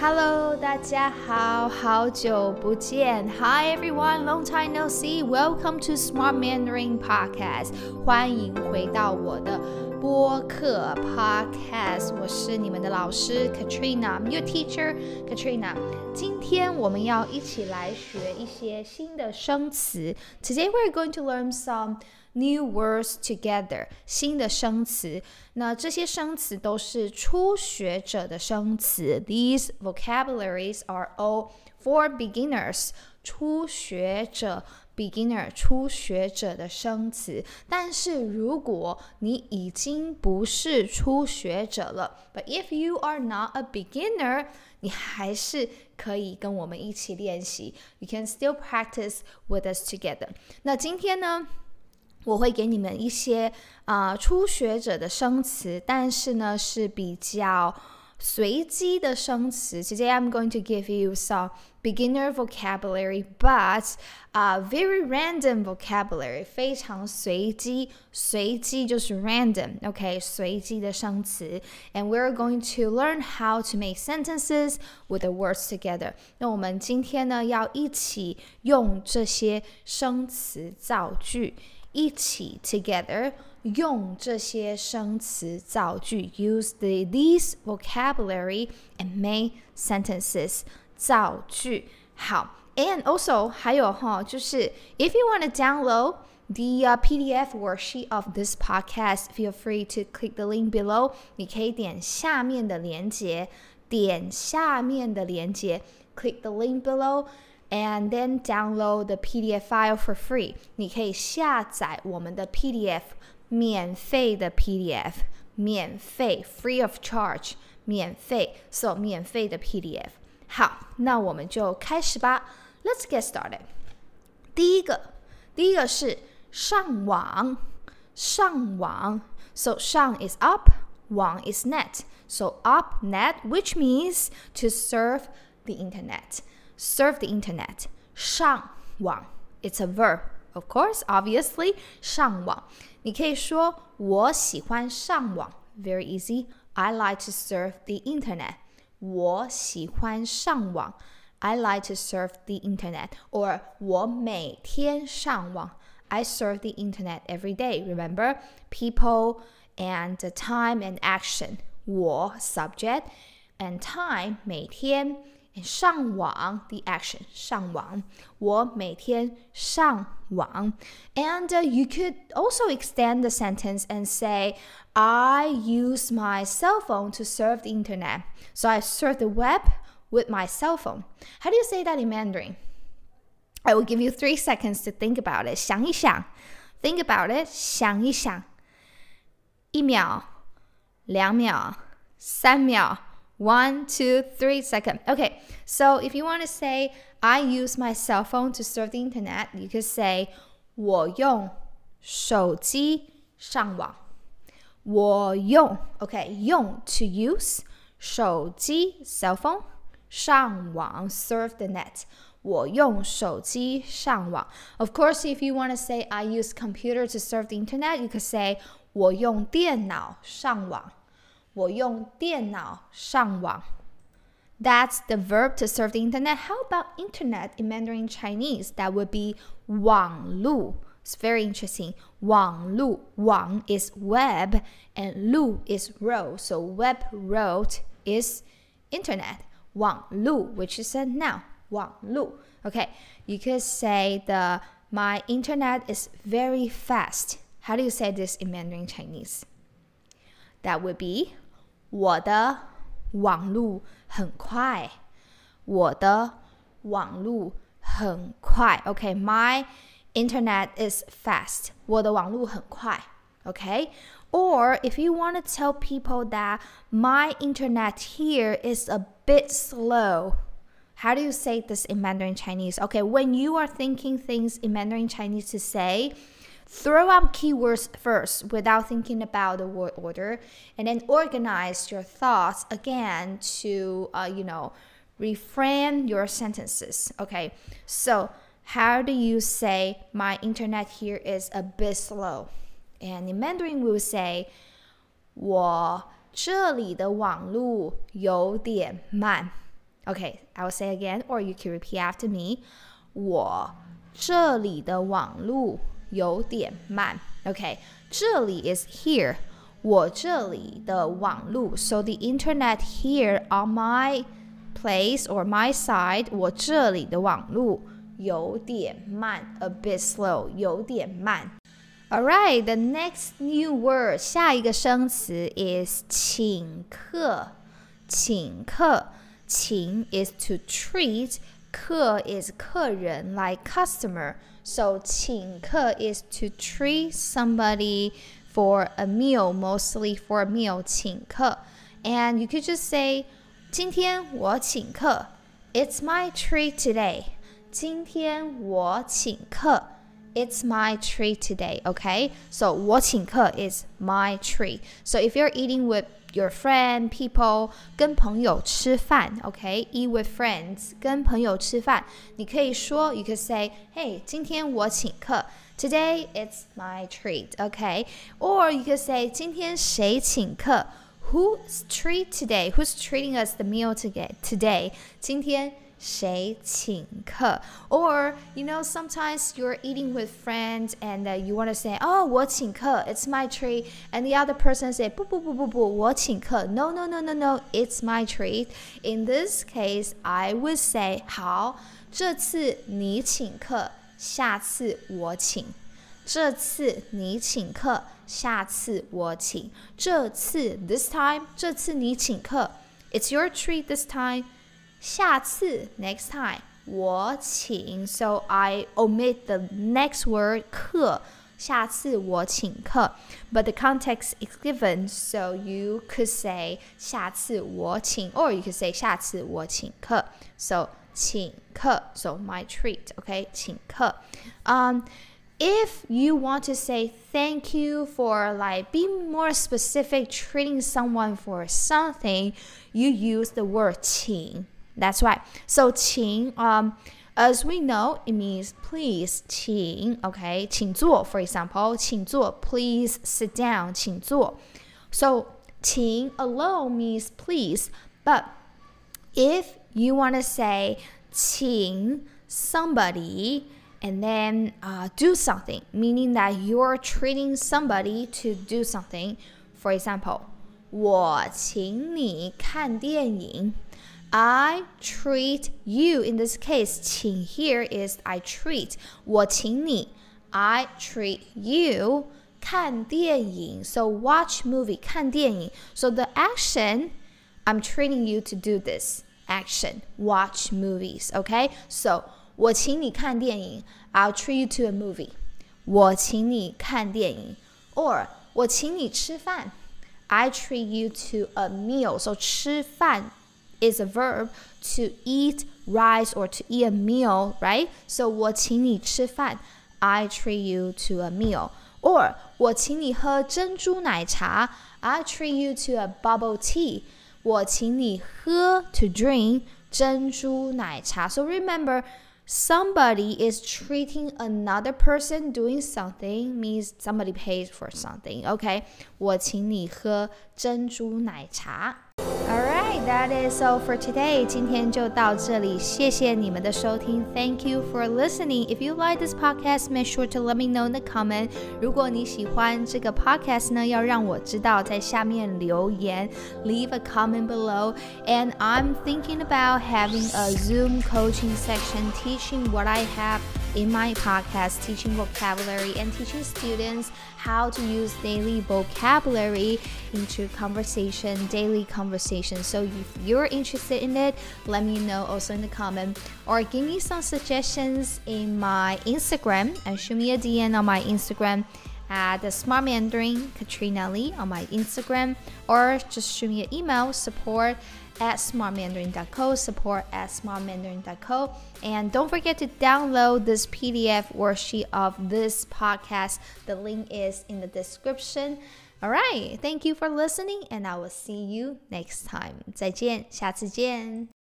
Hello，大家好，好久不见。Hi everyone, long time no see. Welcome to Smart Mandarin Podcast. 欢迎回到我的 播客 Podcast。我是你们的老师 Katrina, your teacher Katrina. 今天我们要一起来学一些新的生词。Today we're going to learn some new words together，新的生词。那这些生词都是初学者的生词。These vocabularies are all for beginners，初学者。 beginner 初学者的生词，但是如果你已经不是初学者了，but if you are not a beginner，你还是可以跟我们一起练习。You can still practice with us together。那今天呢？我会给你们一些啊、初学者的生词，但是呢是比较随机的生词。Today I'm going to give you some beginner vocabulary, but uh, very random vocabulary，非常随机，随机就是 random，OK，、okay? 随机的生词。And we're going to learn how to make sentences with the words together。那我们今天呢要一起用这些生词造句。 一起 together 用这些生词造句，use the these vocabulary and make sentences 造句。好，and also 还有哈，就是 if you want to download the uh, PDF worksheet of this podcast, feel free to click the link below. 你可以点下面的链接，点下面的链接，click the link below and then download the PDF file for free. 你可以下载我们的 PDF，免费的 PDF，免费 free of charge，免费，so 免费的 PDF。好，那我们就开始吧。Let's get started。第一个，第一个是上网，上网。So 上 is up, 网 is net. So up net, which means to surf the internet surf the internet. 上网 it's a verb, of course, obviously. 上网，你可以说我喜欢上网 very easy. I like to surf the internet. 我喜欢上网 I like to surf the internet. Or 我每天上网 I surf the internet every day. Remember, people and time and action. 我 subject and time 每天。 上网 the action 上网，我每天上网。And uh, you could also extend the sentence and say, I use my cell phone to surf the internet. So I surf the web with my cell phone. How do you say that in Mandarin? I will give you three seconds to think about it. 想一想 think about it. 想一想一秒两秒三秒 one, two, three second. Okay, so if you want to say, I use my cell phone to surf the internet, you could say, 我用手机上网。我用，OK，用 to use 手机 cell phone 上网 surf the net。我用手机上网。Of course, if you want to say I use computer to surf the internet, you could say 我用电脑上网。 我用电脑上网。That's the verb to surf the internet. How about internet in Mandarin Chinese? That would be 网路. It's very interesting. 网路,网 is web and 路 is road. So web road is internet. 网路, which is a noun. 网路. Okay, you could say the my internet is very fast. How do you say this in Mandarin Chinese? That would be 我的网路很快，我的网路很快。Okay, my internet is fast. 我的网路很快。Okay? Or if you want to tell people that my internet here is a bit slow, how do you say this in Mandarin Chinese? Okay, when you are thinking things in Mandarin Chinese to say, Throw out keywords first without thinking about the word order, and then organize your thoughts again to, uh, you know, reframe your sentences. Okay, so how do you say my internet here is a bit slow? And in Mandarin, we would say 我这里的网路有点慢。 Okay, I will say again, or you can repeat after me. 我这里的网路 有点慢。Okay, 这里 is here. 我这里的网路 so the internet here on my place or my side 我这里的网路有点慢 a bit slow 有点慢 Alright, the next new word 下一个生词 is 请客请客请 is to treat 客 is 客人 like customer so 请客 is to treat somebody for a meal, mostly for a meal, 请客. And you could just say, 今天我请客. It's my treat today. 今天我请客. It's my treat today, okay? So 我请客 is my treat. So if you're eating with your friend, people, 跟朋友吃饭，OK? Eat with friends, 跟朋友吃饭，你可以说，you could say, Hey, 今天我请客。Today it's my treat, okay? Or you could say 今天谁请客 Who's treat today? Who's treating us the meal today? Today 今天 谁请客 Or you know sometimes you're eating with friends and uh, you want to say oh 我请客 it's my treat and the other person say 不不不不不我请客 no no no no no it's my treat in this case I would say 好这次你请客下次我请，这次你请客，下次我请。这次 this time，这次你请客，it's your treat this time。 下次 next time 我请，so I omit the next word 客。下次我请客，but the context is given, so you could say 下次我请，or you could say 下次我请客。So 请客，so my treat, okay? 请客。Um, if you want to say thank you for like being more specific, treating someone for something, you use the word 请. That's right. So 请 um as we know, it means please 请 okay 请坐 for example 请坐 please sit down 请坐 so 请 alone means please but if you want to say 请 somebody and then uh, do something, meaning that you're treating somebody to do something. For example, 我请你看电影. I treat you. In this case, 请 here is I treat. 我请你. I treat you. 看电影. So watch movie. 看电影. So the action, I'm treating you to do this action, watch movies. Okay, so 我请你看电影，I'll treat you to a movie. 我请你看电影，or 我请你吃饭，I treat you to a meal. So 吃饭 is a verb to eat rice or to eat a meal, right? So 我请你吃饭，I treat you to a meal. Or 我请你喝珍珠奶茶，I treat you to a bubble tea. 我请你喝 to drink 珍珠奶茶。So remember, somebody is treating another person doing something means somebody pays for something. Okay，我请你喝珍珠奶茶。 Alright, that is all for today. 今天就到这里，谢谢你们的收听。Thank you for listening. If you like this podcast, make sure to let me know in the comment. 如果你喜欢这个 podcast 呢，要让我知道，在下面留言，leave a comment below. And I'm thinking about having a Zoom coaching section teaching what I have in my podcast, teaching vocabulary and teaching students how to use daily vocabulary into conversation, daily conversation. So if you're interested in it, let me know also in the comment or give me some suggestions in my Instagram and shoot me a DM on my Instagram at the Smart Mandarin Katrina Lee on my Instagram or just shoot me an email support at smartmandarin.co, support at smartmandarin.co. And don't forget to download this PDF worksheet of this podcast. The link is in the description. All right, thank you for listening, and I will see you next time. 再见，下次见。